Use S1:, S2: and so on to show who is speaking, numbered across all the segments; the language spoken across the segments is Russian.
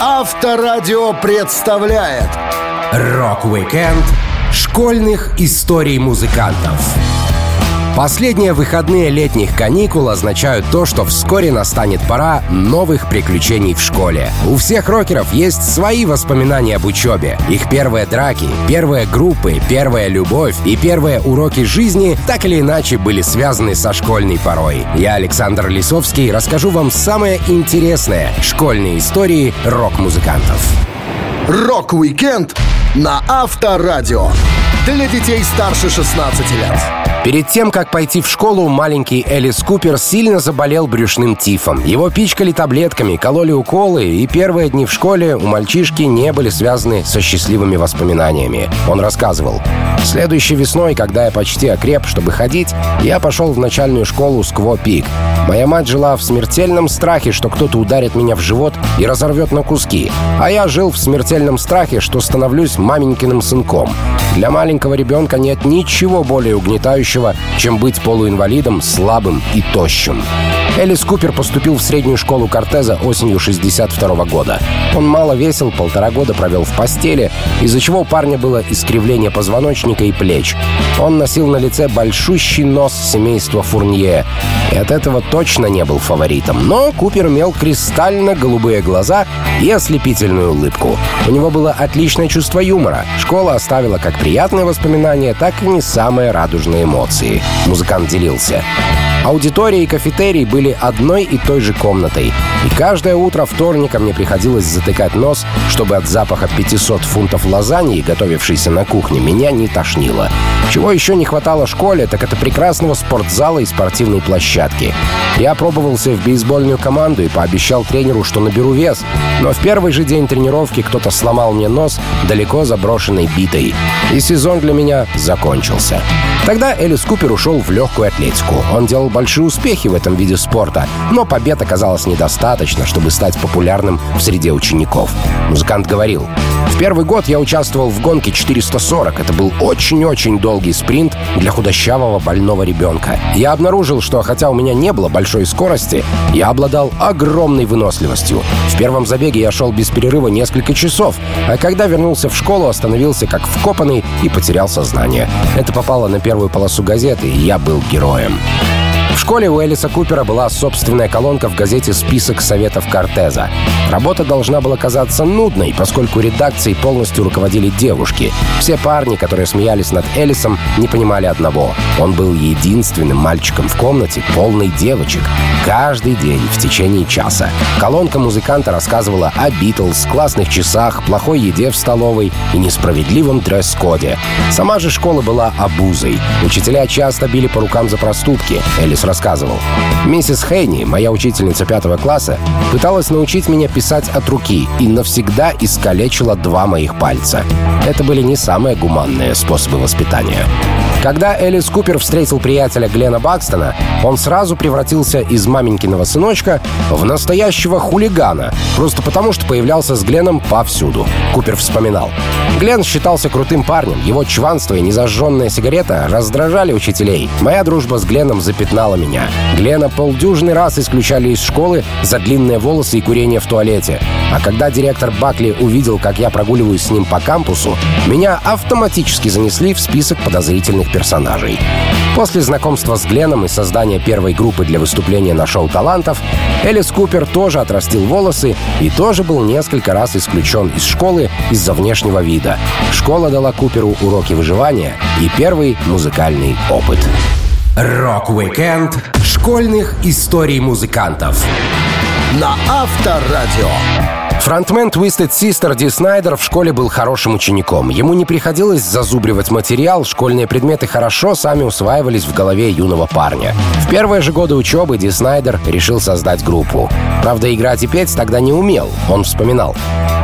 S1: Авторадио представляет
S2: Rock-Weekend школьных историй музыкантов. Последние выходные летних каникул означают то, что вскоре настанет пора новых приключений в школе. У всех рокеров есть свои воспоминания об учебе. Их первые драки, первые группы, первая любовь и первые уроки жизни так или иначе были связаны со школьной порой. Я, Александр Лисовский, расскажу вам самые интересные школьные истории рок-музыкантов.
S1: Rock-Weekend на Авторадио. Для детей старше 16 лет.
S2: Перед тем, как пойти в школу, маленький Элис Купер сильно заболел брюшным тифом. Его пичкали таблетками, кололи уколы, и первые дни в школе у мальчишки не были связаны со счастливыми воспоминаниями. Он рассказывал. Следующей весной, когда я почти окреп, чтобы ходить, я пошел в начальную школу Squaw Peak. Моя мать жила в смертельном страхе, что кто-то ударит меня в живот и разорвет на куски. А я жил в смертельном страхе, что становлюсь маменькиным сынком. Для маленького ребенка нет ничего более угнетающего, будущего, чем быть полуинвалидом, слабым и тощим. Элис Купер поступил в среднюю школу Кортеза осенью 62 года. Он мало весил, полтора года провел в постели, из-за чего у парня было искривление позвоночника и плеч. Он носил на лице большущий нос семейства Фурнье. И от этого точно не был фаворитом. Но Купер имел кристально-голубые глаза и ослепительную улыбку. У него было отличное чувство юмора. Школа оставила как приятные воспоминания, так и не самые радужные эмоции. Музыкант делился. Аудитория и кафетерий были одной и той же комнатой. И каждое утро вторника мне приходилось затыкать нос, чтобы от запаха 500 фунтов лазаньи, готовившейся на кухне, меня не тошнило. Чего еще не хватало школе, так это прекрасного спортзала и спортивной площадки. Я пробовался в бейсбольную команду и пообещал тренеру, что наберу вес, но в первый же день тренировки кто-то сломал мне нос далеко заброшенной битой. И сезон для меня закончился. Тогда Элис Купер ушел в легкую атлетику. Он делал большие успехи в этом виде спорта, но побед оказалось недостаточно, чтобы стать популярным в среде учеников. Музыкант говорил, в первый год я участвовал в гонке 440. Это был очень-очень долгий спринт для худощавого больного ребенка. Я обнаружил, что хотя у меня не было большой скорости, я обладал огромной выносливостью. В первом забеге я шел без перерыва несколько часов, а когда вернулся в школу, остановился как вкопанный и потерял сознание. Это попало на первую полосу газеты, я был героем. В школе у Элиса Купера была собственная колонка в газете «Список советов Кортеза». Работа должна была казаться нудной, поскольку редакцией полностью руководили девушки. Все парни, которые смеялись над Элисом, не понимали одного. Он был единственным мальчиком в комнате, полной девочек. Каждый день в течение часа. Колонка музыканта рассказывала о Битлз, классных часах, плохой еде в столовой и несправедливом дресс-коде. Сама же школа была обузой. Учителя часто били по рукам за проступки. Элис рассказывал. Миссис Хейни, моя учительница пятого класса, пыталась научить меня писать от руки и навсегда искалечила два моих пальца. Это были не самые гуманные способы воспитания. Когда Элис Купер встретил приятеля Глена Бакстона, он сразу превратился из маменькиного сыночка в настоящего хулигана, просто потому что появлялся с Гленом повсюду. Купер вспоминал. Глен считался крутым парнем, его чванство и незажженная сигарета раздражали учителей. Моя дружба с Гленом запятнала меня. Глена полдюжный раз исключали из школы за длинные волосы и курение в туалете. А когда директор Бакли увидел, как я прогуливаюсь с ним по кампусу, меня автоматически занесли в список подозрительных персонажей. После знакомства с Гленом и создания первой группы для выступления на шоу талантов, Элис Купер тоже отрастил волосы и тоже был несколько раз исключен из школы из-за внешнего вида. Школа дала Куперу уроки выживания и первый музыкальный опыт.
S1: Rock-Weekend
S2: школьных историй музыкантов
S1: на Авторадио.
S2: Фронтмен Twisted Sister Ди Снайдер в школе был хорошим учеником. Ему не приходилось зазубривать материал, школьные предметы хорошо сами усваивались в голове юного парня. В первые же годы учебы Ди Снайдер решил создать группу. Правда, играть и петь тогда не умел, он вспоминал.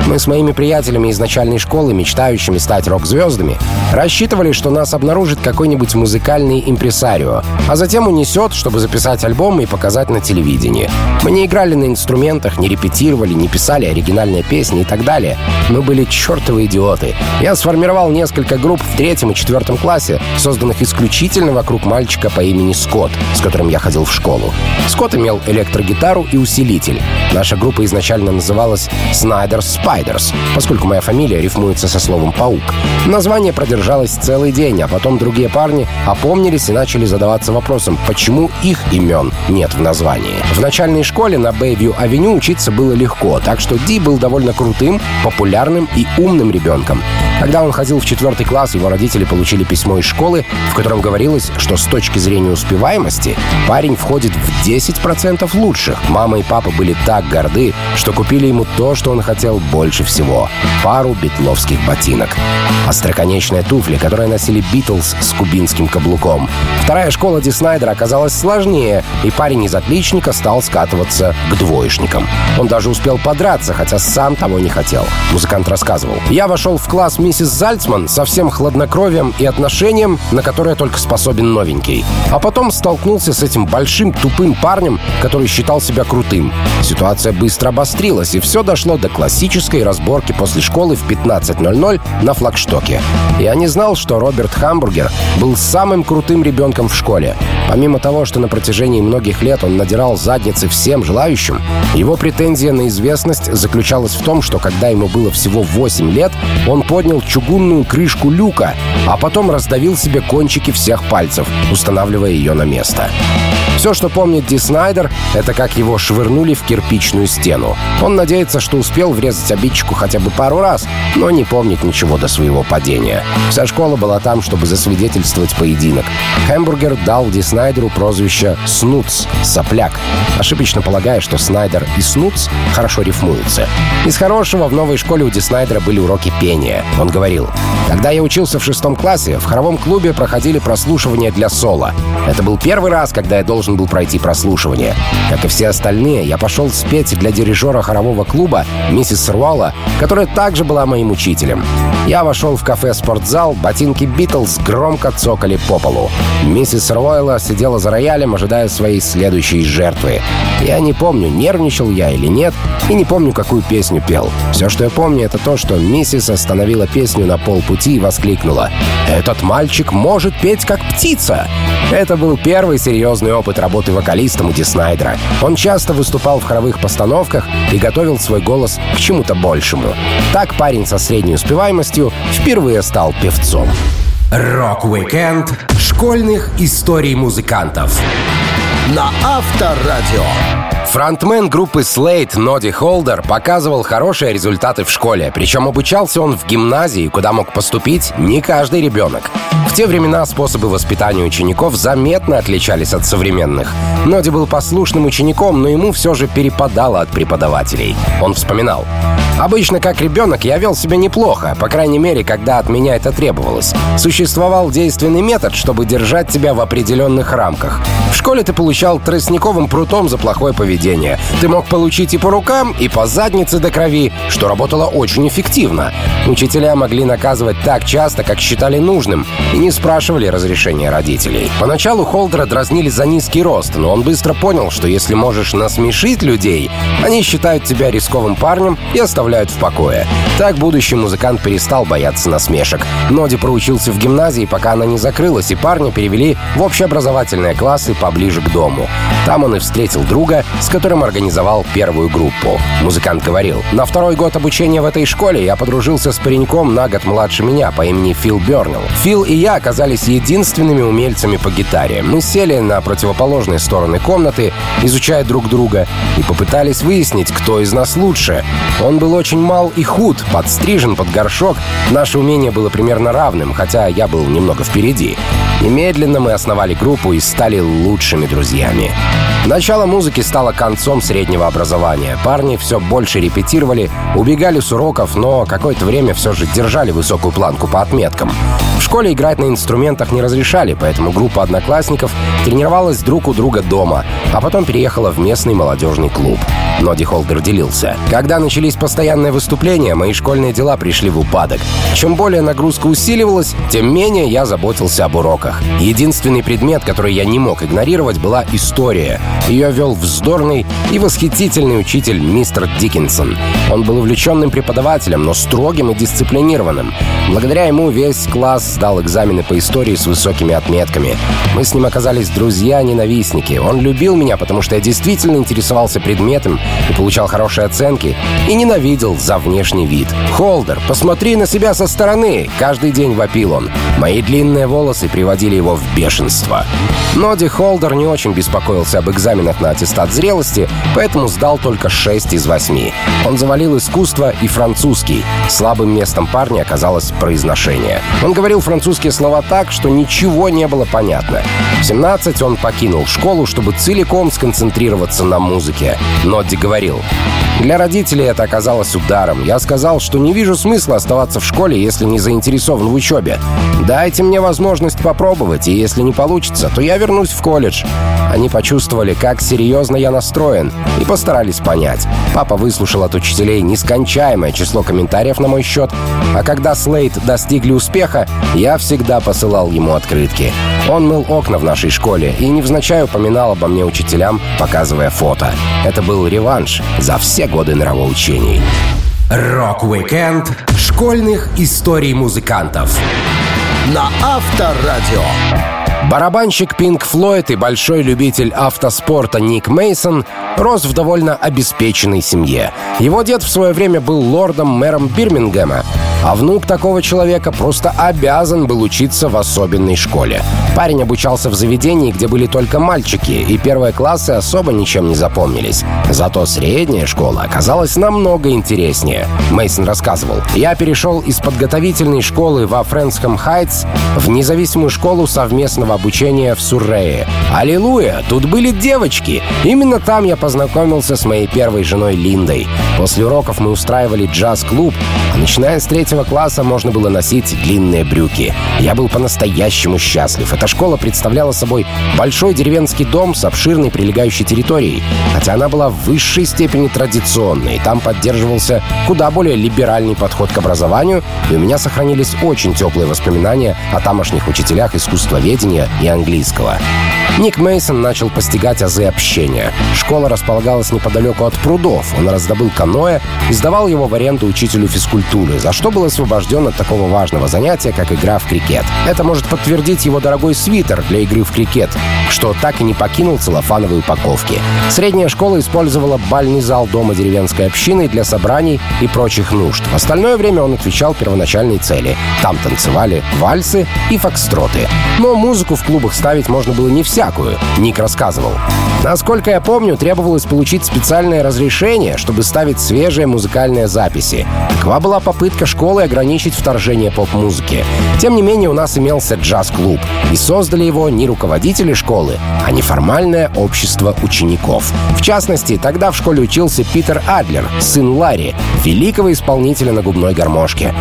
S2: Мы с моими приятелями из начальной школы, мечтающими стать рок-звездами, рассчитывали, что нас обнаружит какой-нибудь музыкальный импресарио, а затем унесет, чтобы записать альбом и показать на телевидении. Мы не играли на инструментах, не репетировали, не писали оригинальные песни и так далее. Мы были чертовы идиоты. Я сформировал несколько групп в третьем и четвертом классе, созданных исключительно вокруг мальчика по имени Скотт, с которым я ходил в школу. Скотт имел электрогитару и усилитель. Наша группа изначально называлась Снайдерс Spiders, поскольку моя фамилия рифмуется со словом «паук». Название продержалось целый день, а потом другие парни опомнились и начали задаваться вопросом, почему их имен нет в названии. В начальной школе на Бэйвью-авеню учиться было легко, так что Ди был довольно крутым, популярным и умным ребенком. Когда он ходил в четвертый класс, его родители получили письмо из школы, в котором говорилось, что с точки зрения успеваемости парень входит в 10% лучших. Мама и папа были так горды, что купили ему то, что он хотел больше всего — пару битловских ботинок. Остроконечные туфли, которые носили Битлз с кубинским каблуком. Вторая школа Ди Снайдера оказалась сложнее, и парень из отличника стал скатываться к двоечникам. Он даже успел подраться, хотя сам того не хотел. Музыкант рассказывал. «Я вошел в класс миссис Зальцман со всем хладнокровием и отношением, на которое только способен новенький. А потом столкнулся с этим большим тупым парнем, который считал себя крутым. Ситуация быстро обострилась, и все дошло до классической разборки после школы в 15.00 на флагштоке. Я не знал, что Роберт Хамбургер был самым крутым ребенком в школе. Помимо того, что на протяжении многих лет он надирал задницы всем желающим, его претензия на известность заключалась в том, что когда ему было всего 8 лет, он поднял чугунную крышку люка, а потом раздавил себе кончики всех пальцев, устанавливая ее на место. Все, что помнит Ди Снайдер, это как его швырнули в кирпичную стену. Он надеется, что успел врезать обидчику хотя бы пару раз, но не помнит ничего до своего падения. Вся школа была там, чтобы засвидетельствовать поединок. Хэмбургер дал Ди Снайдеру прозвище «Снуц» — «Сопляк», ошибочно полагая, что Снайдер и Снуц хорошо рифмуются. Из хорошего в новой школе у Ди Снайдера были уроки пения. Он говорил, «Когда я учился в шестом классе, в хоровом клубе проходили прослушивания для соло. Это был первый раз, когда я должен был пройти прослушивание. Как и все остальные, я пошел спеть для дирижера хорового клуба, миссис Руалла, которая также была моим учителем. Я вошел в кафе-спортзал, ботинки Битлз громко цокали по полу. Миссис Руэлла сидела за роялем, ожидая своей следующей жертвы. Я не помню, нервничал я или нет, и не помню, какую песню пел. Все, что я помню, это то, что миссис остановила песню на полпути и воскликнула «Этот мальчик может петь как птица!» Это был первый серьезный опыт работы вокалистом у Ди. Он часто выступал в хоровых постановках и готовил свой голос к чему-то большему. Так парень со средней успеваемостью впервые стал певцом.
S1: Rock-Weekend школьных историй музыкантов на Авторадио.
S2: Фронтмен группы Slade Ноди Холдер показывал хорошие результаты в школе, причем обучался он в гимназии, куда мог поступить не каждый ребенок. В те времена способы воспитания учеников заметно отличались от современных. Ноди был послушным учеником, но ему все же перепадало от преподавателей. Он вспоминал. Обычно, как ребенок, я вел себя неплохо, по крайней мере, когда от меня это требовалось. Существовал действенный метод, чтобы держать тебя в определенных рамках. В школе ты получал тростниковым прутом за плохое поведение. Ты мог получить и по рукам, и по заднице до крови, что работало очень эффективно. Учителя могли наказывать так часто, как считали нужным, и не спрашивали разрешения родителей. Поначалу Холдера дразнили за низкий рост, но он быстро понял, что если можешь насмешить людей, они считают тебя рисковым парнем и оставляют в покое. Так будущий музыкант перестал бояться насмешек. Ноди проучился в гимназии, пока она не закрылась, и парня перевели в общеобразовательные классы поближе к дому. Там он и встретил друга, с которым организовал первую группу. Музыкант говорил, «На второй год обучения в этой школе я подружился с пареньком на год младше меня по имени Фил Бернелл. Фил и я оказались единственными умельцами по гитаре. Мы сели на противоположные стороны комнаты, изучая друг друга, и попытались выяснить, кто из нас лучше. Он был очень мал и худ, подстрижен под горшок. Наше умение было примерно равным, хотя я был немного впереди. Немедленно мы основали группу и стали лучшими друзьями. Начало музыки стало концом среднего образования. Парни все больше репетировали, убегали с уроков, но какое-то время все же держали высокую планку по отметкам. В школе играть на инструментах не разрешали, поэтому группа одноклассников тренировалась друг у друга дома, а потом переехала в местный молодежный клуб. Ноди Холдер делился. Когда начались постоянные выступления, мои школьные дела пришли в упадок. Чем более нагрузка усиливалась, тем менее я заботился об уроках. Единственный предмет, который я не мог игнорировать, была история. Ее вел вздорный обаятельный и восхитительный учитель мистер Диккенсон. Он был увлеченным преподавателем, но строгим и дисциплинированным. Благодаря ему весь класс сдал экзамены по истории с высокими отметками. Мы с ним оказались друзья-ненавистники. Он любил меня, потому что я действительно интересовался предметом и получал хорошие оценки, и ненавидел за внешний вид. «Холдер, посмотри на себя со стороны!» — каждый день вопил он. Мои длинные волосы приводили его в бешенство. Ноди Холдер не очень беспокоился об экзаменах на аттестат зрелости, поэтому сдал только 6 из 8. Он завалил искусство и французский. Слабым местом парня оказалось произношение. Он говорил французские слова так, что ничего не было понятно. В 17 он покинул школу, чтобы целиком сконцентрироваться на музыке. Нодди говорил, для родителей это оказалось ударом. Я сказал, что не вижу смысла оставаться в школе, если не заинтересован в учебе. Дайте мне возможность попробовать, и если не получится, то я вернусь в колледж. Они почувствовали, как серьезно я настроен, и постарались понять. Папа выслушал от учителей нескончаемое число комментариев на мой счет, а когда Слейд достигли успеха, я всегда посылал ему открытки. Он мыл окна в нашей школе и невзначай упоминал обо мне учителям, показывая фото. Это был реванш за все годы нравоучений.
S1: Rock-Weekend школьных историй музыкантов на Авторадио.
S2: Барабанщик Pink Floyd и большой любитель автоспорта Ник Мейсон рос в довольно обеспеченной семье. Его дед в свое время был лордом-мэром Бирмингема, а внук такого человека просто обязан был учиться в особенной школе. Парень обучался в заведении, где были только мальчики, и первые классы особо ничем не запомнились. Зато средняя школа оказалась намного интереснее. Мейсон рассказывал, «Я перешел из подготовительной школы во Френском Хайтс в независимую школу совместного обучения в Суррее. Аллилуйя! Тут были девочки! Именно там я познакомился с моей первой женой Линдой. После уроков мы устраивали джаз-клуб, а начиная с третьего класса можно было носить длинные брюки. Я был по-настоящему счастлив. Эта школа представляла собой большой деревенский дом с обширной прилегающей территорией, хотя она была в высшей степени традиционной. Там поддерживался куда более либеральный подход к образованию, и у меня сохранились очень теплые воспоминания о тамошних учителях искусствоведения и английского. Ник Мейсон начал постигать азы общения. Школа располагалась неподалеку от прудов. Он раздобыл каноэ и сдавал его в аренду учителю физкультуры, за что был освобожден от такого важного занятия, как игра в крикет. Это может подтвердить его дорогой свитер для игры в крикет, что так и не покинул целлофановой упаковки. Средняя школа использовала бальный зал дома деревенской общины для собраний и прочих нужд. В остальное время он отвечал первоначальной цели. Там танцевали вальсы и фокстроты. Но музыку в клубах ставить можно было не всякую, Ник рассказывал. Насколько я помню, требовалось получить специальное разрешение, чтобы ставить свежие музыкальные записи. Такова была попытка школы ограничить вторжение поп-музыки. Тем не менее, у нас имелся джаз-клуб, и создали его не руководители школы, а неформальное общество учеников. В частности, тогда в школе учился Питер Адлер, сын Ларри, великого исполнителя на губной гармошке.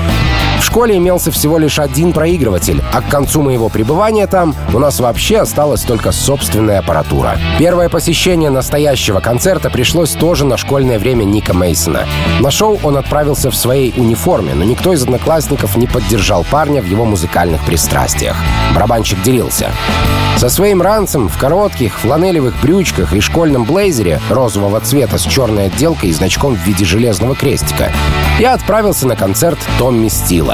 S2: В школе имелся всего лишь один проигрыватель, а к концу моего пребывания там у нас вообще осталась только собственная аппаратура. Первое посещение настоящего концерта пришлось тоже на школьное время Ника Мейсона. На шоу он отправился в своей униформе, но никто из одноклассников не поддержал парня в его музыкальных пристрастиях. Барабанщик делился. Со своим ранцем в коротких фланелевых брючках и школьном блейзере розового цвета с черной отделкой и значком в виде железного крестика я отправился на концерт Томми Стила.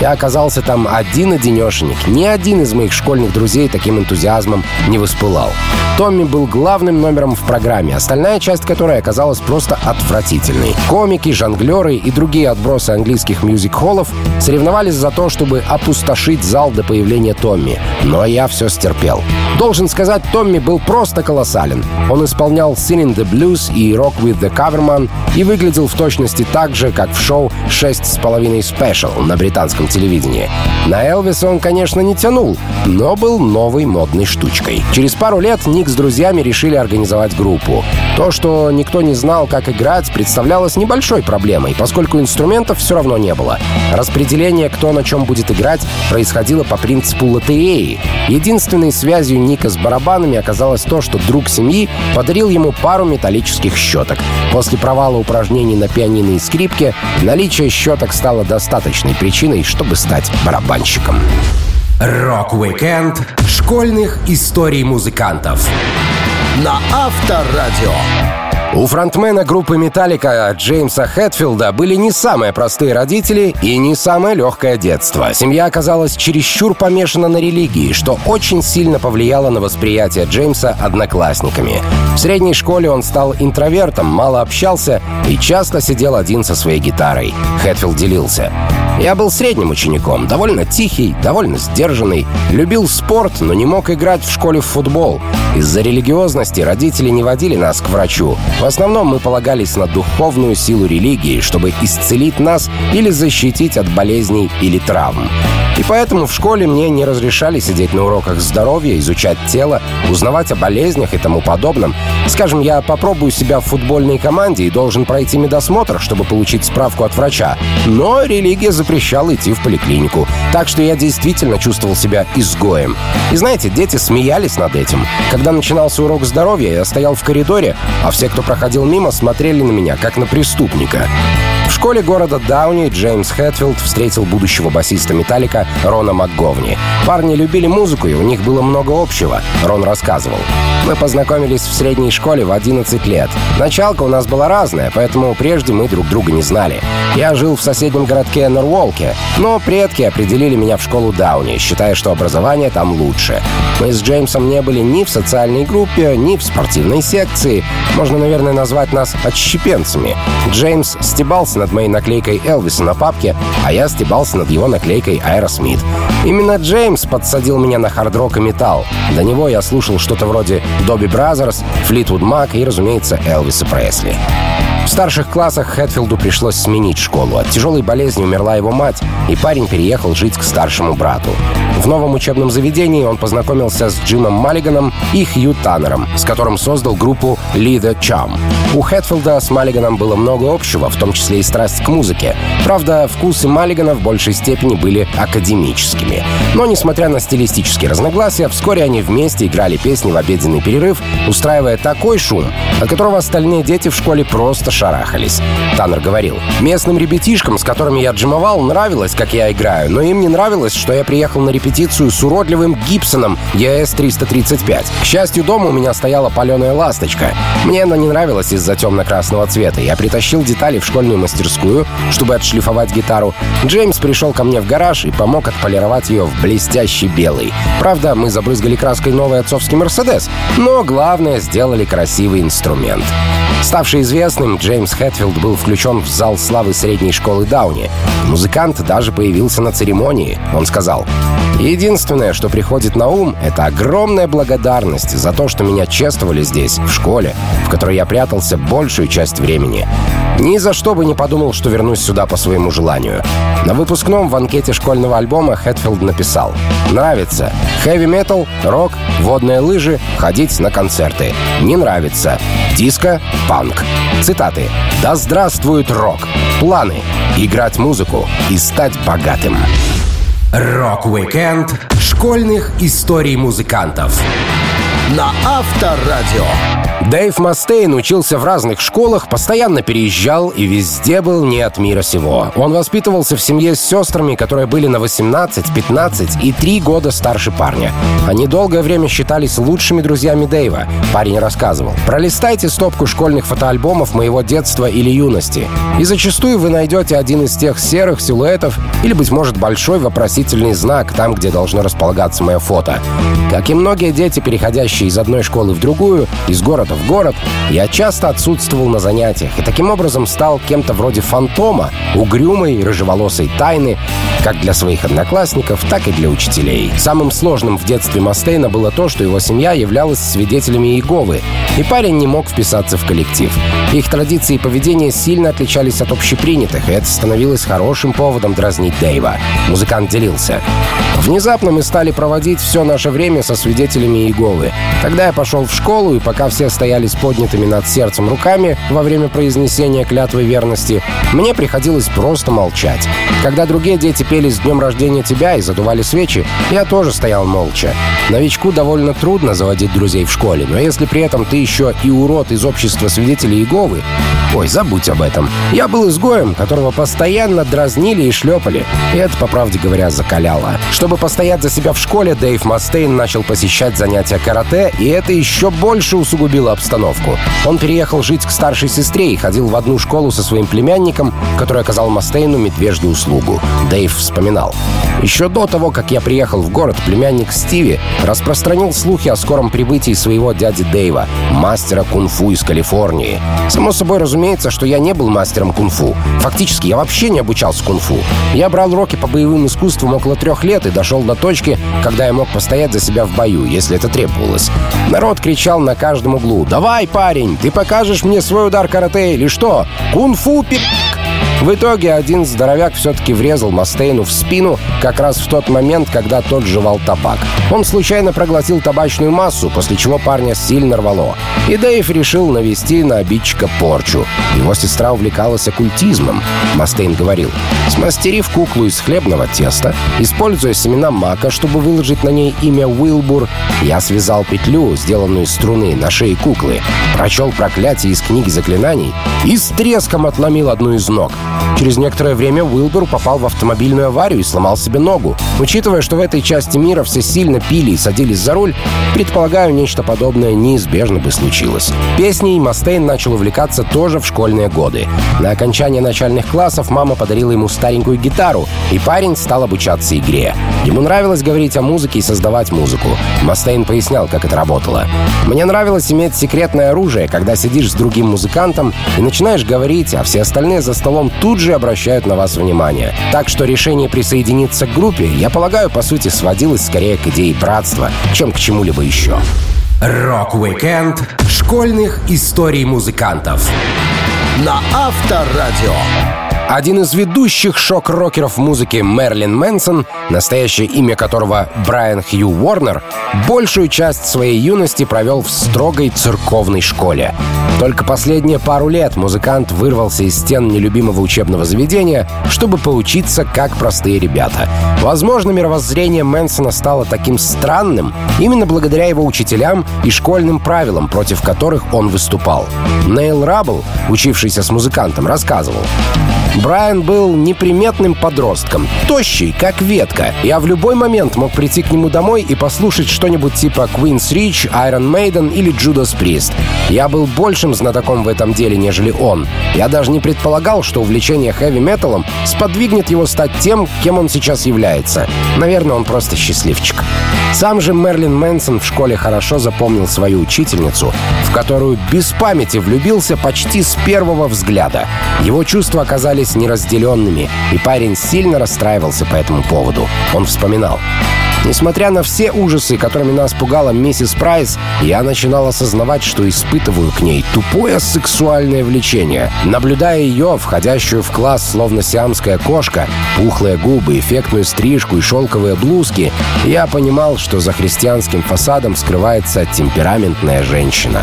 S2: Я оказался там один-одинешенек. Ни один из моих школьных друзей таким энтузиазмом не воспылал. Томми был главным номером в программе, остальная часть которой оказалась просто отвратительной. Комики, жонглеры и другие отбросы английских мюзик-холлов соревновались за то, чтобы опустошить зал до появления Томми. Но я все стерпел. Должен сказать, Томми был просто колоссален. Он исполнял Singing the Blues и Rock with the Coverman и выглядел в точности так же, как в шоу «Шесть с половиной спешл» на британском телевидении. На Элвиса он, конечно, не тянул, но был новой модной штучкой. Через пару лет Ник с друзьями решили организовать группу. То, что никто не знал, как играть, представлялось небольшой проблемой, поскольку инструментов все равно не было. Распределение, кто на чем будет играть, происходило по принципу лотереи. Единственной связью Ника с барабанами оказалось то, что друг семьи подарил ему пару металлических щеток. После провала упражнений на пианино и скрипке наличие щеток стало достаточной причиной, чтобы стать барабанщиком.
S1: Rock-Weekend школьных историй музыкантов на Авторадио.
S2: У фронтмена группы «Металлика» Джеймса Хэтфилда были не самые простые родители и не самое легкое детство. Семья оказалась чересчур помешана на религии, что очень сильно повлияло на восприятие Джеймса одноклассниками. В средней школе он стал интровертом, мало общался и часто сидел один со своей гитарой. Хэтфилд делился. «Я был средним учеником, довольно тихий, довольно сдержанный, любил спорт, но не мог играть в школе в футбол. Из-за религиозности родители не водили нас к врачу. В основном мы полагались на духовную силу религии, чтобы исцелить нас или защитить от болезней или травм. И поэтому в школе мне не разрешали сидеть на уроках здоровья, изучать тело, узнавать о болезнях и тому подобном. Скажем, я попробую себя в футбольной команде и должен пройти медосмотр, чтобы получить справку от врача. Но религия запрещала идти в поликлинику. Так что я действительно чувствовал себя изгоем. И знаете, дети смеялись над этим. Когда начинался урок здоровья, я стоял в коридоре, а все, кто проходил мимо, смотрели на меня, как на преступника. В школе города Дауни Джеймс Хэтфилд встретил будущего басиста «Металлика» Рона МакГовни. Парни любили музыку, и у них было много общего, Рон рассказывал. Мы познакомились в средней школе в 11 лет. Началка у нас была разная, поэтому прежде мы друг друга не знали. Я жил в соседнем городке Норволке, но предки определили меня в школу Дауни, считая, что образование там лучше. Мы с Джеймсом не были ни в социальной группе, ни в спортивной секции. Можно, наверное, назвать нас отщепенцами. Джеймс стебался над моей наклейкой Элвиса на папке, а я стебался над его наклейкой Аэросмит. Именно Джеймс подсадил меня на хард-рок и метал. До него я слушал что-то вроде Doobie Brothers, Fleetwood Mac и, разумеется, Элвиса Пресли. В старших классах Хэтфилду пришлось сменить школу. От тяжелой болезни умерла его мать, и парень переехал жить к старшему брату. В новом учебном заведении он познакомился с Джимом Маллиганом и Хью Таннером, с которым создал группу Leather Charm. У Хэтфилда с Маллиганом было много общего, в том числе и страсть к музыке. Правда, вкусы Маллигана в большей степени были академическими. Но, несмотря на стилистические разногласия, вскоре они вместе играли песни в обеденный перерыв, устраивая такой шум, от которого остальные дети в школе просто шарахались. Таннер говорил, «Местным ребятишкам, с которыми я джимовал, нравилось, как я играю, но им не нравилось, что я приехал на репетицию с уродливым Гибсоном ES-335. К счастью, дома у меня стояла паленая ласточка. Мне она не нравилась из-за темно-красного цвета. Я притащил детали в школьную мастерскую, чтобы отшлифовать гитару. Джеймс пришел ко мне в гараж и помог отполировать ее в блестящий белый. Правда, мы забрызгали краской новый отцовский Мерседес, но главное, сделали красивый инструмент. Ставший известным, Джеймс Хэтфилд был включен в зал славы средней школы Дауни. Музыкант даже появился на церемонии. Он сказал, «Единственное, что приходит на ум, это огромная благодарность за то, что меня чествовали здесь, в школе, в которой я прятался большую часть времени. Ни за что бы не подумал, что вернусь сюда по своему желанию». На выпускном в анкете школьного альбома Хэтфилд написал «Нравится. Хэви-метал, рок, водные лыжи, ходить на концерты. Не нравится. Диско, панк». Цитаты. «Да здравствует рок! Планы — играть музыку и стать богатым».
S1: Rock-Weekend школьных историй музыкантов на Авторадио.
S2: Дэйв Мастейн учился в разных школах, постоянно переезжал и везде был не от мира сего. Он воспитывался в семье с сестрами, которые были на 18, 15 и 3 года старше парня. Они долгое время считались лучшими друзьями Дэйва. Парень рассказывал. «Пролистайте стопку школьных фотоальбомов моего детства или юности, и зачастую вы найдете один из тех серых силуэтов или, быть может, большой вопросительный знак там, где должно располагаться мое фото. Как и многие дети, переходящие из одной школы в другую, из города в город, я часто отсутствовал на занятиях и таким образом стал кем-то вроде фантома, угрюмой, рыжеволосой тайны, как для своих одноклассников, так и для учителей. Самым сложным в детстве Мастейна было то, что его семья являлась свидетелями Иеговы, и парень не мог вписаться в коллектив. Их традиции и поведение сильно отличались от общепринятых, и это становилось хорошим поводом дразнить Дэйва. Музыкант делился. Внезапно мы стали проводить все наше время со свидетелями Иеговы. Тогда я пошел в школу, и пока все стояли с поднятыми над сердцем руками во время произнесения клятвы верности, мне приходилось просто молчать. Когда другие дети пели «С днем рождения тебя» и задували свечи, я тоже стоял молча. Новичку довольно трудно заводить друзей в школе, но если при этом ты еще и урод из общества свидетелей Иеговы, Ой, забудь об этом. Я был изгоем, которого постоянно дразнили и шлепали. И это, по правде говоря, закаляло. Чтобы постоять за себя в школе, Дэйв Мастейн начал посещать занятия карате, и это еще больше усугубило обстановку. Он переехал жить к старшей сестре и ходил в одну школу со своим племянником, который оказал Мастейну медвежью услугу. Дэйв вспоминал. Еще до того, как я приехал в город, племянник Стиви распространил слухи о скором прибытии своего дяди Дэйва, мастера кунг-фу из Калифорнии. Само собой разумеется, что я не был мастером кунг-фу. Фактически, я вообще не обучался кунг-фу. Я брал уроки по боевым искусствам около трех лет и дошел до точки, когда я мог постоять за себя в бою, если это требовалось. Народ кричал на каждом углу «Давай, парень, ты покажешь мне свой удар карате или что? Кунг-фу, пи...» В итоге один здоровяк все-таки врезал Мастейну в спину как раз в тот момент, когда тот жевал табак. Он случайно проглотил табачную массу, после чего парня сильно рвало. И Дэйв решил навести на обидчика порчу. Его сестра увлекалась оккультизмом. Мастейн говорил, смастерив куклу из хлебного теста, используя семена мака, чтобы выложить на ней имя Уилбур, я связал петлю, сделанную из струны, на шее куклы, прочел проклятие из книги заклинаний и с треском отломил одну из ног. Через некоторое время Уилбур попал в автомобильную аварию и сломал себе ногу. Учитывая, что в этой части мира все сильно пили и садились за руль, предполагаю, нечто подобное неизбежно бы случилось. Песней Мастейн начал увлекаться тоже в школьные годы. На окончание начальных классов мама подарила ему старенькую гитару, и парень стал обучаться игре. Ему нравилось говорить о музыке и создавать музыку. Мастейн пояснял, как это работало. «Мне нравилось иметь секретное оружие, когда сидишь с другим музыкантом и начинаешь говорить, а все остальные за столом тут же обращают на вас внимание. Так что решение присоединиться к группе, я полагаю, по сути, сводилось скорее к идее братства, чем к чему-либо еще.
S1: Рок-викенд школьных историй музыкантов на Авторадио.
S2: Один из ведущих шок-рокеров музыки Мэрилин Мэнсон, настоящее имя которого Брайан Хью Уорнер, большую часть своей юности провел в строгой церковной школе. Только последние пару лет музыкант вырвался из стен нелюбимого учебного заведения, чтобы поучиться как простые ребята. Возможно, мировоззрение Мэнсона стало таким странным именно благодаря его учителям и школьным правилам, против которых он выступал. Нейл Раббл, учившийся с музыкантом, рассказывал. Брайан был неприметным подростком, тощий, как ветка. Я в любой момент мог прийти к нему домой и послушать что-нибудь типа Queen's Reach, Iron Maiden или Judas Priest. Я был большим знатоком в этом деле, нежели он. Я даже не предполагал, что увлечение хэви-металом сподвигнет его стать тем, кем он сейчас является. Наверное, он просто счастливчик. Сам же Мерлин Мэнсон в школе хорошо запомнил свою учительницу, в которую без памяти влюбился почти с первого взгляда. Его чувства оказались неразделенными, и парень сильно расстраивался по этому поводу. Он вспоминал. Несмотря на все ужасы, которыми нас пугала миссис Прайс, я начинал осознавать, что испытываю к ней тупое сексуальное влечение. Наблюдая ее, входящую в класс словно сиамская кошка, пухлые губы, эффектную стрижку и шелковые блузки, я понимал, что за христианским фасадом скрывается темпераментная женщина.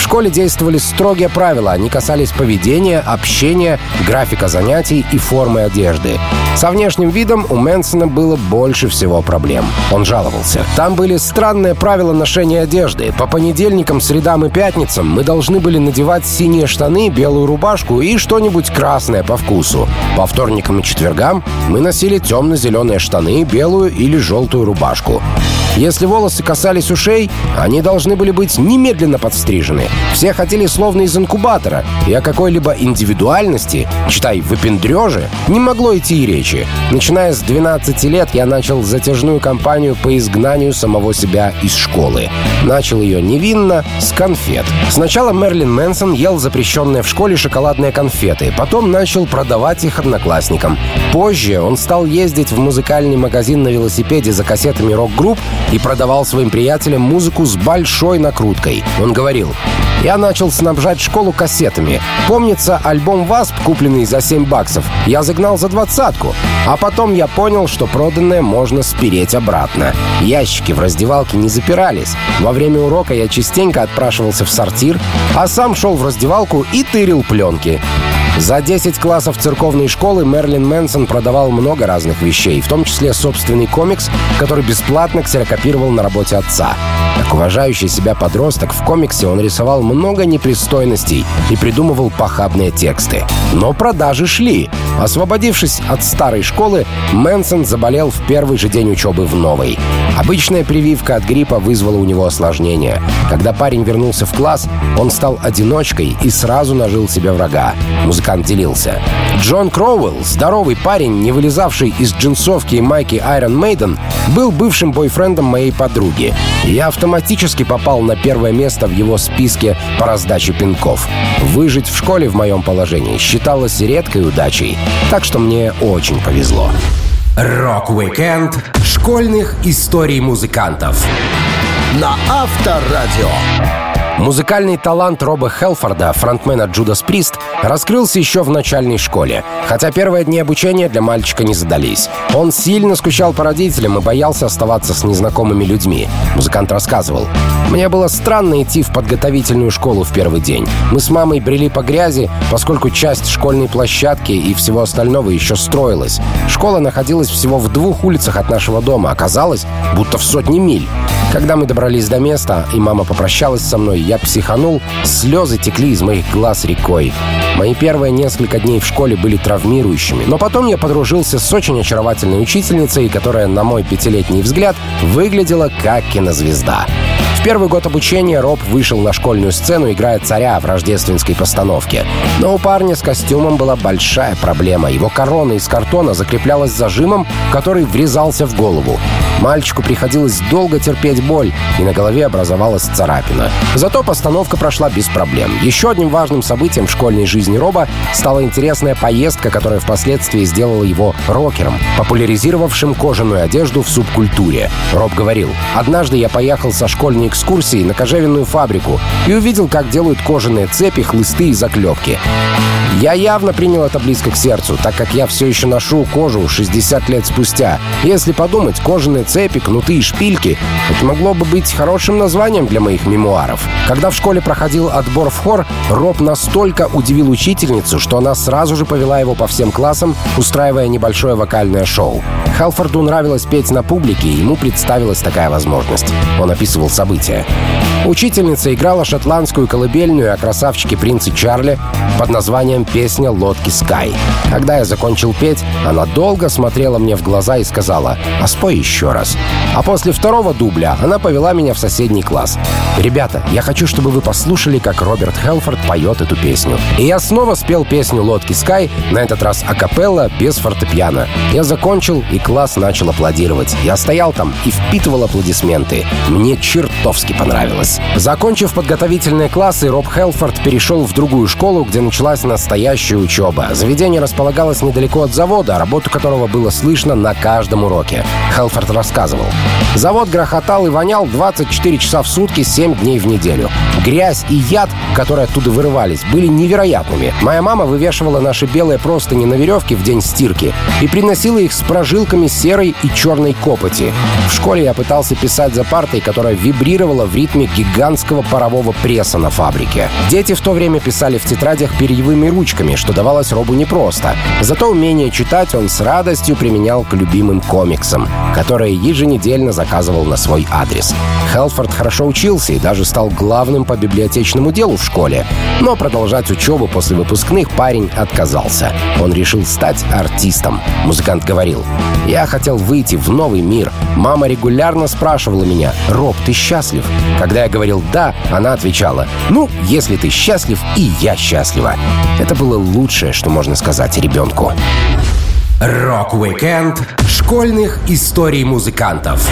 S2: В школе действовали строгие правила. Они касались поведения, общения, графика занятий и формы одежды. Со внешним видом у Мэнсона было больше всего проблем. Он жаловался. Там были странные правила ношения одежды. По понедельникам, средам и пятницам мы должны были надевать синие штаны, белую рубашку и что-нибудь красное по вкусу. По вторникам и четвергам мы носили темно-зеленые штаны, белую или желтую рубашку. Если волосы касались ушей, они должны были быть немедленно подстрижены. Все хотели словно из инкубатора, и о какой-либо индивидуальности, читай, выпендреже, не могло идти и речи. Начиная с 12 лет я начал затяжную кампанию по изгнанию самого себя из школы. Начал ее невинно, с конфет. Сначала Мерлин Мэнсон ел запрещенные в школе шоколадные конфеты, потом начал продавать их одноклассникам. Позже он стал ездить в музыкальный магазин на велосипеде за кассетами рок-групп и продавал своим приятелям музыку с большой накруткой. Он говорил, я начал снабжать школу кассетами. Помнится, альбом «Васп», купленный за 7 баксов, я загнал за двадцатку. А потом я понял, что проданное можно спереть обратно. Ящики в раздевалке не запирались. Во время урока я частенько отпрашивался в сортир, а сам шел в раздевалку и тырил пленки. За 10 классов церковной школы Мерлин Мэнсон продавал много разных вещей, в том числе собственный комикс, который бесплатно ксерокопировал на работе отца. Как уважающий себя подросток, в комиксе он рисовал много непристойностей и придумывал похабные тексты. Но продажи шли. Освободившись от старой школы, Мэнсон заболел в первый же день учебы в новой. Обычная прививка от гриппа вызвала у него осложнения. Когда парень вернулся в класс, он стал одиночкой и сразу нажил себе врага. Музыкант делился. Джон Кроуэлл, здоровый парень, не вылезавший из джинсовки и майки Iron Maiden, был бывшим бойфрендом моей подруги. Я автоматически попал на первое место в его списке по раздаче пинков. Выжить в школе в моем положении считалось редкой удачей, так что мне очень повезло.
S1: Рок-викенд школьных историй музыкантов на Авторадио.
S2: Музыкальный талант Роба Хелфорда, фронтмена Джудас Прист, раскрылся еще в начальной школе. Хотя первые дни обучения для мальчика не задались. Он сильно скучал по родителям и боялся оставаться с незнакомыми людьми. Музыкант рассказывал. «Мне было странно идти в подготовительную школу в первый день. Мы с мамой брели по грязи, поскольку часть школьной площадки и всего остального еще строилась. Школа находилась всего в двух улицах от нашего дома. Оказалось, будто в сотни миль. Когда мы добрались до места, и мама попрощалась со мной, я психанул, слезы текли из моих глаз рекой. Мои первые несколько дней в школе были травмирующими, но потом я подружился с очень очаровательной учительницей, которая, на мой пятилетний взгляд, выглядела как кинозвезда. В первый год обучения Роб вышел на школьную сцену, играя царя в рождественской постановке. Но у парня с костюмом была большая проблема. Его корона из картона закреплялась зажимом, который врезался в голову. Мальчику приходилось долго терпеть боль, и на голове образовалась царапина. Зато постановка прошла без проблем. Еще одним важным событием в школьной жизни Роба стала интересная поездка, которая впоследствии сделала его рокером, популяризировавшим кожаную одежду в субкультуре. Роб говорил, «Однажды я поехал со школьной экскурсией на кожевенную фабрику и увидел, как делают кожаные цепи, хлысты и заклепки. Я явно принял это близко к сердцу, так как я все еще ношу кожу 60 лет спустя. Если подумать, кожаные цепи, кнуты и шпильки — это могло бы быть хорошим названием для моих мемуаров. Когда в школе проходил отбор в хор, Роб настолько удивил учительницу, что она сразу же повела его по всем классам, устраивая небольшое вокальное шоу. Халфорду нравилось петь на публике, и ему представилась такая возможность. Он описывал события. Учительница играла шотландскую колыбельную о красавчике принце Чарли под названием «Песня лодки Скай». Когда я закончил петь, она долго смотрела мне в глаза и сказала «А спой еще раз». А после второго дубля она повела меня в соседний класс. «Ребята, я хочу, чтобы вы послушали, как Роберт Хелфорд поет эту песню». И я снова спел песню «Лодки Скай», на этот раз акапелла, без фортепиано. Я закончил, и класс начал аплодировать. Я стоял там и впитывал аплодисменты. Мне чертовски понравилось. Закончив подготовительные классы, Роб Хелфорд перешел в другую школу, где началась настоящая учеба. Заведение располагалось недалеко от завода, работу которого было слышно на каждом уроке. Хелфорд рассказывал. Завод грохотал и вонял 24 часа в сутки, 7 дней в неделю. Грязь и яд, которые оттуда вырывались, были невероятными. Моя мама вывешивала наши белые простыни на веревке в день стирки и приносила их с прожилками серой и черной копоти. В школе я пытался писать за партой, которая вибрировала в ритме гигантского парового пресса на фабрике. Дети в то время писали в тетрадях перьевыми ручками, что давалось Робу непросто. Зато умение читать он с радостью применял к любимым комиксам, которые еженедельно заказывал на свой адрес. Хелфорд хорошо учился и даже стал главным по библиотечному делу в школе. Но продолжать учебу после выпускных парень отказался. Он решил стать артистом. Музыкант говорил, «Я хотел выйти в новый мир. Мама регулярно спрашивала меня, «Роб, ты счастлив?» Когда я говорил «да», она отвечала, «Ну, если ты счастлив, и я счастлива». Это было лучшее, что можно сказать ребенку.
S1: Рок-викенд школьных историй музыкантов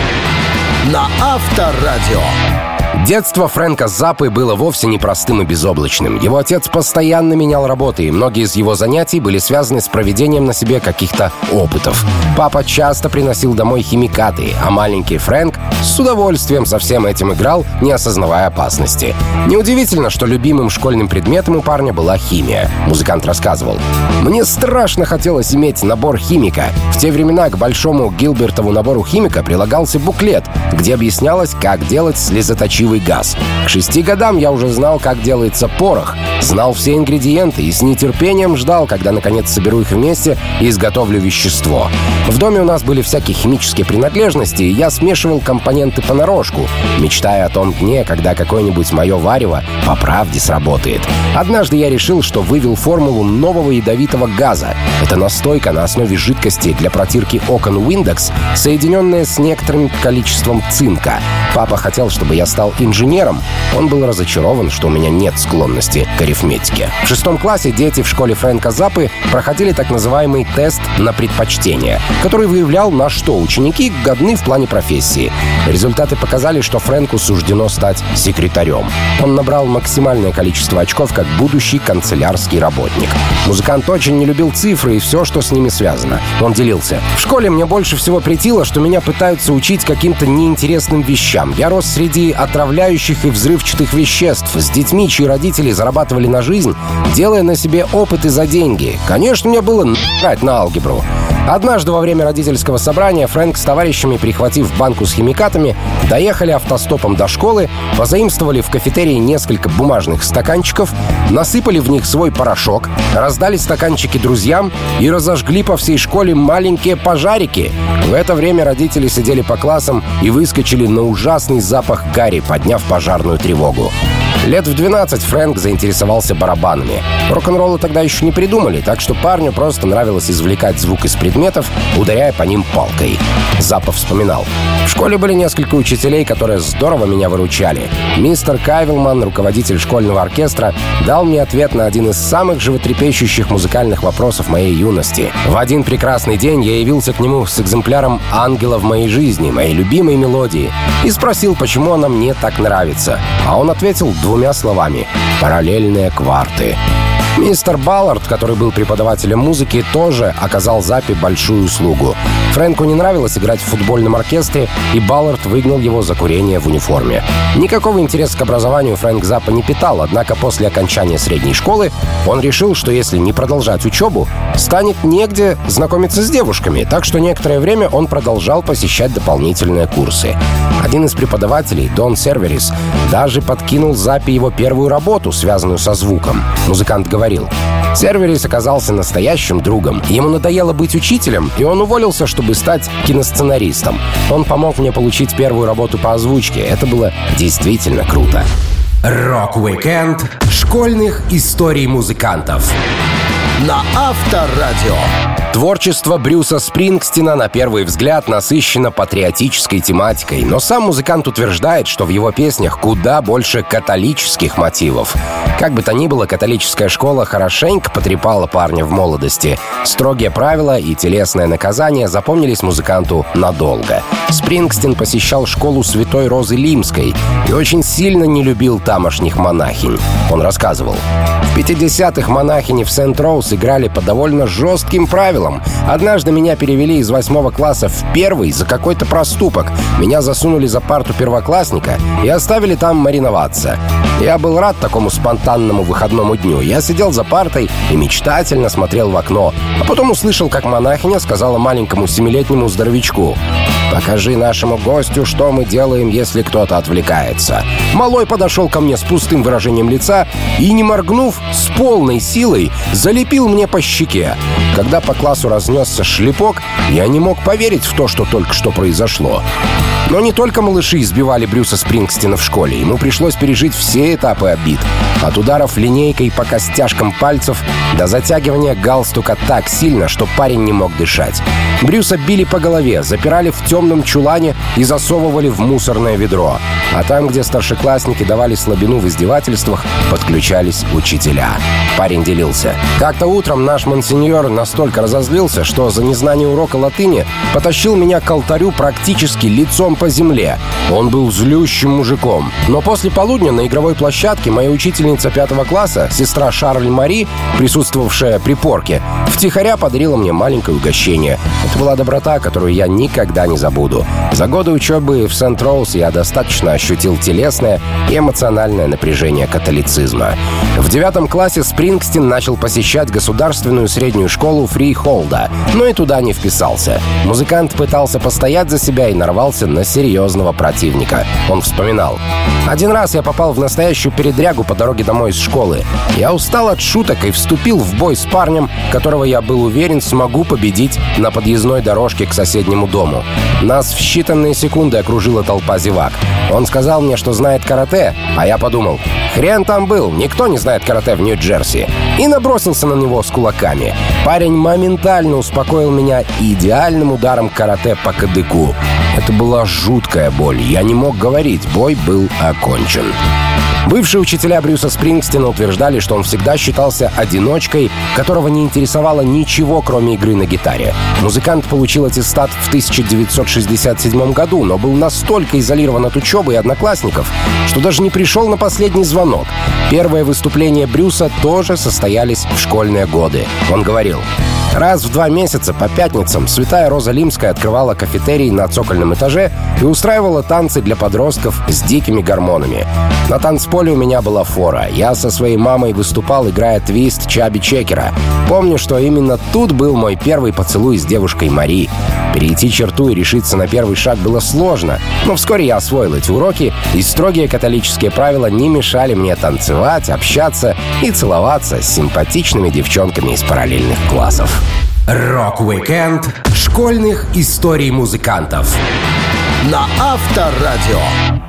S1: на Авторадио.
S2: Детство Фрэнка Заппы было вовсе не простым и безоблачным. Его отец постоянно менял работы, и многие из его занятий были связаны с проведением на себе каких-то опытов. Папа часто приносил домой химикаты, а маленький Фрэнк с удовольствием со всем этим играл, не осознавая опасности. Неудивительно, что любимым школьным предметом у парня была химия. Музыкант рассказывал. «Мне страшно хотелось иметь набор химика. В те времена к большому Гилбертову набору химика прилагался буклет, где объяснялось, как делать слезоточивые горчивый газ. К шести годам я уже знал, как делается порох, знал все ингредиенты и с нетерпением ждал, когда наконец соберу их вместе и изготовлю вещество. В доме у нас были всякие химические принадлежности, и я смешивал компоненты понарошку, мечтая о том дне, когда какое-нибудь мое варево по правде сработает. Однажды я решил, что вывел формулу нового ядовитого газа. Это настойка на основе жидкости для протирки окон Windows, соединенная с некоторым количеством цинка. Папа хотел, чтобы я стал инженером. Он был разочарован, что у меня нет склонности к арифметике. В шестом классе дети в школе Фрэнка Запы проходили так называемый тест на предпочтение, который выявлял, на что ученики годны в плане профессии. Результаты показали, что Фрэнку суждено стать секретарем. Он набрал максимальное количество очков как будущий канцелярский работник. Музыкант очень не любил цифры и все, что с ними связано. Он делился. В школе мне больше всего претило, что меня пытаются учить каким-то неинтересным вещам. Я рос среди отравляющих и взрывчатых веществ, с детьми, чьи родители зарабатывали на жизнь, делая на себе опыты за деньги. Конечно, мне было наплевать на алгебру. Однажды во время родительского собрания Фрэнк с товарищами, прихватив банку с химикатами, доехали автостопом до школы, позаимствовали в кафетерии несколько бумажных стаканчиков, насыпали в них свой порошок, раздали стаканчики друзьям и разожгли по всей школе маленькие пожарики. В это время родители сидели по классам и выскочили на ужасный запах гари, подняв пожарную тревогу. Лет в 12 Фрэнк заинтересовался барабанами. Рок-н-ролла тогда еще не придумали, так что парню просто нравилось извлекать звук из предметов, ударяя по ним палкой. Запа вспоминал. В школе были несколько учителей, которые здорово меня выручали. Мистер Кайвелман, руководитель школьного оркестра, дал мне ответ на один из самых животрепещущих музыкальных вопросов моей юности. В один прекрасный день я явился к нему с экземпляром «Ангела в моей жизни», моей любимой мелодии, и спросил, почему она мне так нравится. А он ответил двумя словами «параллельные кварты». Мистер Баллард, который был преподавателем музыки, тоже оказал Запи большую услугу. Фрэнку не нравилось играть в футбольном оркестре, и Баллард выгнал его за курение в униформе. Никакого интереса к образованию Фрэнк Запа не питал, однако после окончания средней школы он решил, что если не продолжать учебу, станет негде знакомиться с девушками, так что некоторое время он продолжал посещать дополнительные курсы. Один из преподавателей, Дон Серверис, даже подкинул Заппе его первую работу, связанную со звуком. Музыкант говорит, говорил. Серверис оказался настоящим другом. Ему надоело быть учителем, и он уволился, чтобы стать киносценаристом. Он помог мне получить первую работу по озвучке. Это было действительно круто.
S1: Рок-викенд школьных историй музыкантов на Авторадио.
S2: Творчество Брюса Спрингстина на первый взгляд насыщено патриотической тематикой, но сам музыкант утверждает, что в его песнях куда больше католических мотивов. Как бы то ни было, католическая школа хорошенько потрепала парня в молодости. Строгие правила и телесное наказание запомнились музыканту надолго. Спрингстин посещал школу Святой Розы Лимской и очень сильно не любил тамошних монахинь. Он рассказывал. В 50-х монахини в Сент-Роуз играли по довольно жестким правилам. Однажды меня перевели из восьмого класса в первый за какой-то проступок. Меня засунули за парту первоклассника и оставили там мариноваться. Я был рад такому спонтанному выходному дню. Я сидел за партой и мечтательно смотрел в окно. А потом услышал, как монахиня сказала маленькому семилетнему здоровячку. «Покажи нашему гостю, что мы делаем, если кто-то отвлекается». Малой подошел ко мне с пустым выражением лица и, не моргнув, с полной силой залепил мне по щеке. Когда по классу разнесся шлепок, я не мог поверить в то, что только что произошло. Но не только малыши избивали Брюса Спрингстина в школе. Ему пришлось пережить все этапы обид. От ударов линейкой по костяшкам пальцев до затягивания галстука так сильно, что парень не мог дышать. Брюса били по голове, запирали в темном чулане и засовывали в мусорное ведро. А там, где старшеклассники давали слабину в издевательствах, подключались учителя. Парень делился. Как-то утром наш монсеньор настолько разозлился, что за незнание урока латыни потащил меня к алтарю практически лицом по земле. Он был злющим мужиком. Но после полудня на игровой площадке моя учительница пятого класса, сестра Шарль Мари, присутствовавшая при порке, втихаря подарила мне маленькое угощение. Это была доброта, которую я никогда не забуду. За годы учебы в Сент-Роуз я достаточно ощутил телесное и эмоциональное напряжение католицизма. В девятом классе Спрингстин начал посещать государственную среднюю школу Фрихолда, но и туда не вписался. Музыкант пытался постоять за себя и нарвался на серьезного противника. Он вспоминал. «Один раз я попал в настоящую передрягу по дороге домой из школы. Я устал от шуток и вступил в бой с парнем, которого я был уверен смогу победить на подъездной дорожке к соседнему дому. Нас в считанные секунды окружила толпа зевак. Он сказал мне, что знает карате, а я подумал, хрен там был, никто не знает карате в Нью-Джерси. И набросился на него с кулаками. Парень моментально успокоил меня идеальным ударом карате по кадыку. Это была жуткая боль. Я не мог говорить. Бой был окончен. Бывшие учителя Брюса Спрингстина утверждали, что он всегда считался одиночкой, которого не интересовало ничего, кроме игры на гитаре. Музыкант получил аттестат в 1967 году, но был настолько изолирован от учебы и одноклассников, что даже не пришел на последний звонок. Первые выступления Брюса тоже состоялись в школьные годы. Он говорил, Раз в два месяца по пятницам Святая Роза Лимская открывала кафетерий на цокольном этаже и устраивала танцы для подростков с дикими гормонами. На танцполе у меня была фора. Я со своей мамой выступал, играя твист Чаби Чекера. Помню, что именно тут был мой первый поцелуй с девушкой Мари. Перейти черту и решиться на первый шаг было сложно, но вскоре я освоил эти уроки, и строгие католические правила не мешали мне танцевать, общаться и целоваться с симпатичными девчонками из параллельных классов.
S1: Рок-викенд школьных историй музыкантов на Авторадио.